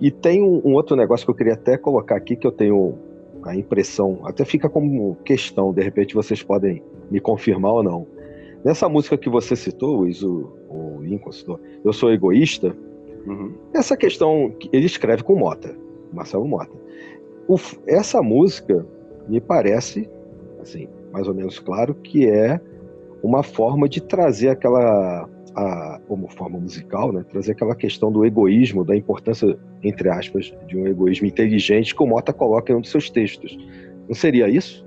E tem um, um, outro negócio que eu queria até colocar aqui, que eu tenho a impressão, até fica como questão, de repente vocês podem me confirmar ou não. Nessa música que você citou, Luiz, o, o Lincoln Eu Sou Egoísta, uhum. essa questão, ele escreve com Mota, Marcelo Mota. O, essa música me parece, assim, mais ou menos claro, que é uma forma de trazer aquela a, como forma musical, né, trazer aquela questão do egoísmo, da importância, entre aspas, de um egoísmo inteligente que o Mota coloca em um dos seus textos. Não seria isso?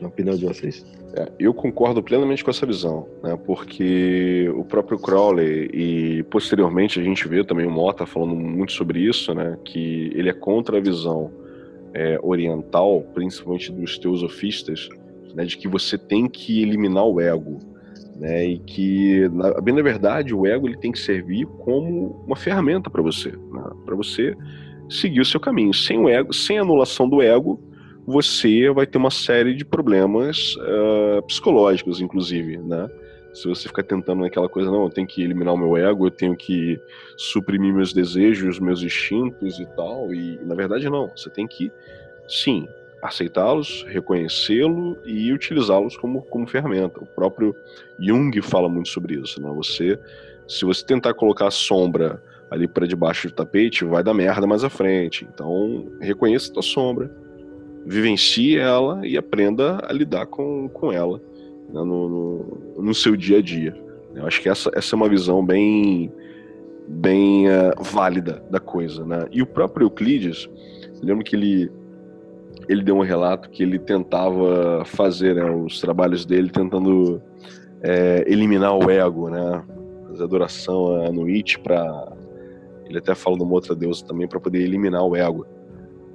Na opinião de vocês? É, eu concordo plenamente com essa visão, né, porque o próprio Crowley e posteriormente a gente vê também o Mota falando muito sobre isso, né, que ele é contra a visão é, oriental, principalmente dos teosofistas, né, de que você tem que eliminar o ego, né, e que, na, bem na verdade, o ego ele tem que servir como uma ferramenta para você, né, para você seguir o seu caminho. Sem o ego, sem anulação do ego, você vai ter uma série de problemas uh, psicológicos, inclusive, né? Se você ficar tentando naquela coisa, não, eu tenho que eliminar o meu ego, eu tenho que suprimir meus desejos, meus instintos e tal, e na verdade não, você tem que, sim, aceitá-los, reconhecê-lo e utilizá-los como, como ferramenta. O próprio Jung fala muito sobre isso. Né? Você, se você tentar colocar a sombra ali para debaixo do tapete, vai dar merda mais à frente. Então, reconheça a tua sombra, vivencie ela e aprenda a lidar com, com ela né? no, no, no, seu dia a dia. Eu acho que essa, essa é uma visão bem, bem uh, válida da coisa. Né? E o próprio Euclides, lembro que ele ele deu um relato que ele tentava fazer né, os trabalhos dele tentando é, eliminar o ego, né? Fazer adoração a Nuit para ele até fala de uma outra deusa também para poder eliminar o ego.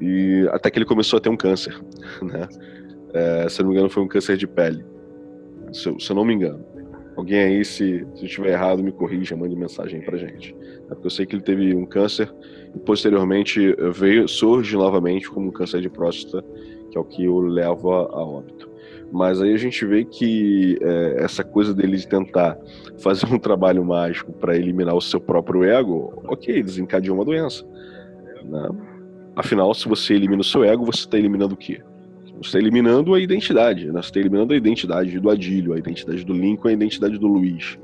E até que ele começou a ter um câncer, né? É, se não me engano, foi um câncer de pele. Se eu, se eu não me engano. Alguém aí, se, se estiver errado, me corrija, mande mensagem pra gente. É porque eu sei que ele teve um câncer e posteriormente veio, surge novamente como um câncer de próstata, que é o que o leva a óbito. Mas aí a gente vê que é, essa coisa dele de tentar fazer um trabalho mágico para eliminar o seu próprio ego, ok, desencadeou uma doença. Né? Afinal, se você elimina o seu ego, você está eliminando o quê? Você está eliminando a identidade, né? você está eliminando a identidade do Adílio, a identidade do Lincoln, a identidade do Luiz.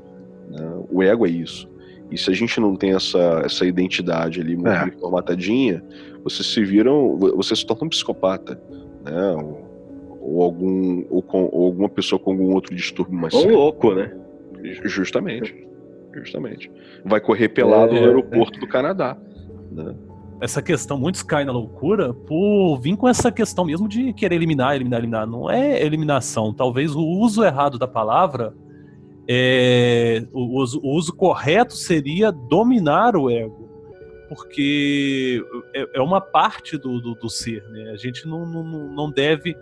Né? O ego é isso. E se a gente não tem essa, essa identidade ali muito é. formatadinha, vocês se viram, você se torna um psicopata, né? Ou, ou algum, ou, com, ou, alguma pessoa com algum outro distúrbio mais Ou louco, né? Justamente. Justamente. Vai correr pelado é, no aeroporto é. do Canadá. Né? Essa questão, muitos caem na loucura por vir com essa questão mesmo de querer eliminar, eliminar, eliminar. Não é eliminação. Talvez o uso errado da palavra, é, o, uso, o uso correto seria dominar o ego. Porque é, é uma parte do, do, do, ser, né? A gente não, não, não deve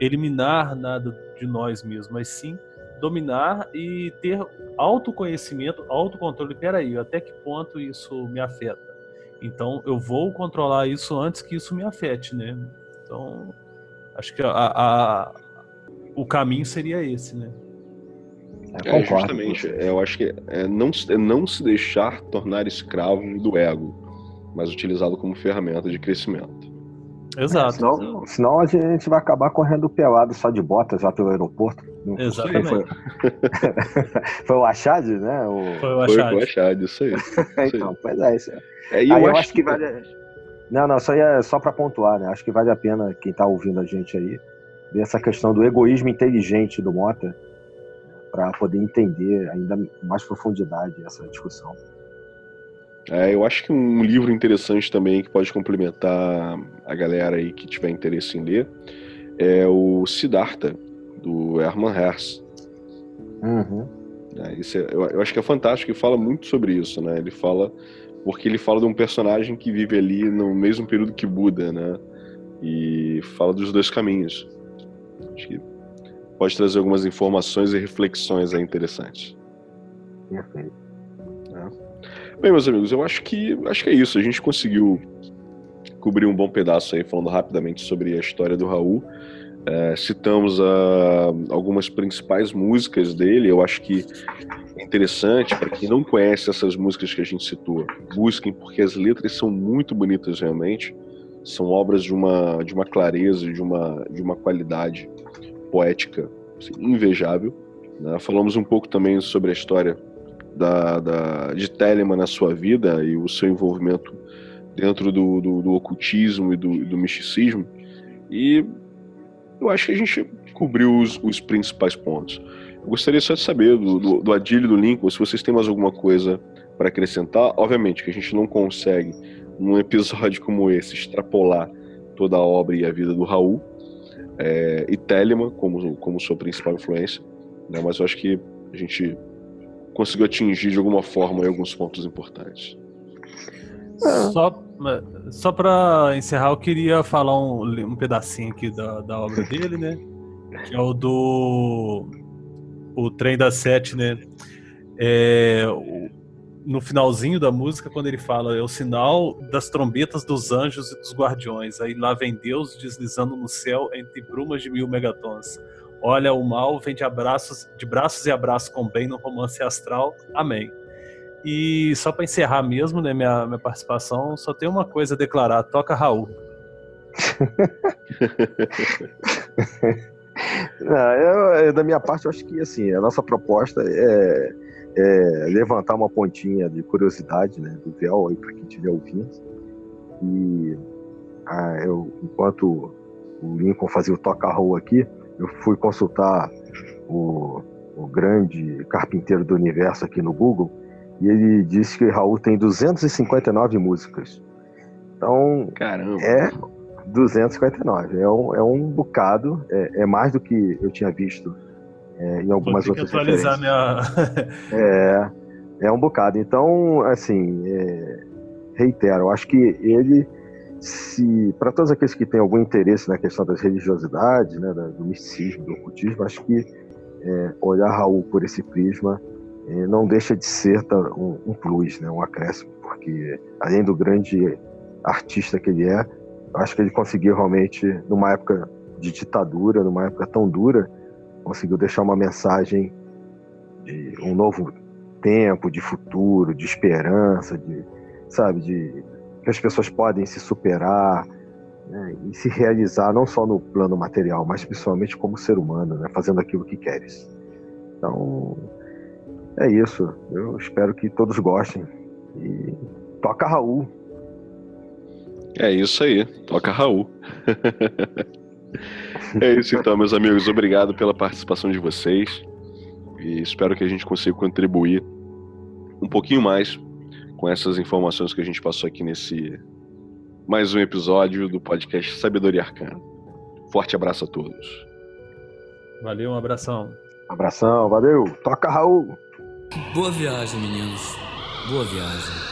eliminar nada de nós mesmos, mas sim dominar e ter autoconhecimento, autocontrole. Peraí, até que ponto isso me afeta? Então eu vou controlar isso antes que isso me afete, né? Então acho que a, a o caminho seria esse, né? É, justamente. Eu acho que é não, é não se deixar tornar escravo do ego, mas utilizá-lo como ferramenta de crescimento. Exato. É, senão, senão, a gente vai acabar correndo pelado só de botas lá pelo aeroporto. Não Exatamente. Foi, foi o Achad, né? O... Foi o Foi Achad. com o Achad, isso aí. então, pois é, isso. É, e Aí eu, eu, acho, que vale. Não, não, só, ia, só para pontuar, né? Acho que vale a pena quem tá ouvindo a gente aí ver essa questão do egoísmo inteligente do Mota para poder entender ainda com mais profundidade essa discussão. É, eu acho que um livro interessante também que pode complementar a galera aí que tiver interesse em ler é o Siddhartha, do Hermann Hesse. Uhum. né? Isso é- eu, eu acho que é fantástico e fala muito sobre isso, né? Ele fala porque ele fala de um personagem que vive ali no mesmo período que Buda, né? E fala dos dois caminhos. Acho que pode trazer algumas informações e reflexões aí interessantes. Perfeito. Bem, meus amigos, eu acho que acho que é isso. A gente conseguiu cobrir um bom pedaço aí falando rapidamente sobre a história do Raul. É, citamos ah, algumas principais músicas dele. Eu acho que é interessante para quem não conhece essas músicas que a gente citou, busquem porque as letras são muito bonitas realmente. São obras de uma de uma clareza, de uma de uma qualidade poética assim, invejável. né? Falamos um pouco também sobre a história da, da, de Telemann na sua vida e o seu envolvimento dentro do, do, do ocultismo e do, do misticismo. E eu acho que a gente cobriu os, os principais pontos. Eu gostaria só de saber do, do, do Adílio e do Lincoln se vocês têm mais alguma coisa para acrescentar. Obviamente que a gente não consegue, num episódio como esse, extrapolar toda a obra e a vida do Raul é, e Telemann como, como sua principal influência, né? mas eu acho que a gente conseguiu atingir de alguma forma alguns pontos importantes. Só, só para encerrar, eu queria falar um, um pedacinho aqui da, da obra dele, né? Que é o do o trem das sete, né? É, o- no finalzinho da música, quando ele fala é o sinal das trombetas dos anjos e dos guardiões. Aí lá vem Deus deslizando no céu entre brumas de mil megatons. Olha, o mal vem de abraços, de braços e abraços com bem no romance astral. Amém. E só para encerrar mesmo, né, minha, minha participação, só tem uma coisa a declarar: toca Raul. Não, eu- eu, da minha parte, eu acho que assim, a nossa proposta é, é levantar uma pontinha de curiosidade né, do véu aí para quem estiver ouvindo. E ah, eu, enquanto o Lincoln fazia o toca roll aqui, eu fui consultar o, o grande carpinteiro do universo aqui no Google e ele disse que Raul tem 259 músicas. Então, Caramba. é 259. É um, é um bocado, é, é mais do que eu tinha visto é, em Vou algumas ter que outras atualizar referências. minha. É, é um bocado. Então, assim, é, reitero, eu acho que ele, se para todos aqueles que têm algum interesse na questão das religiosidades, né, do misticismo, do ocultismo, acho que é, olhar Raul por esse prisma não deixa de ser um, um plus, né, um acréscimo, porque além do grande artista que ele é, acho que ele conseguiu realmente, numa época de ditadura, numa época tão dura, conseguiu deixar uma mensagem de um novo tempo, de futuro, de esperança, de sabe, de que as pessoas podem se superar né, e se realizar não só no plano material, mas principalmente como ser humano, né, fazendo aquilo que queres. Então é isso. Eu espero que todos gostem e toca Raul. É isso aí, toca Raul. é isso então, meus amigos. Obrigado pela participação de vocês. E espero que a gente consiga contribuir um pouquinho mais com essas informações que a gente passou aqui nesse mais um episódio do podcast Sabedoria Arcana. Forte abraço a todos. Valeu, um abração. Abração, valeu. Toca Raul. Boa viagem, meninos. Boa viagem.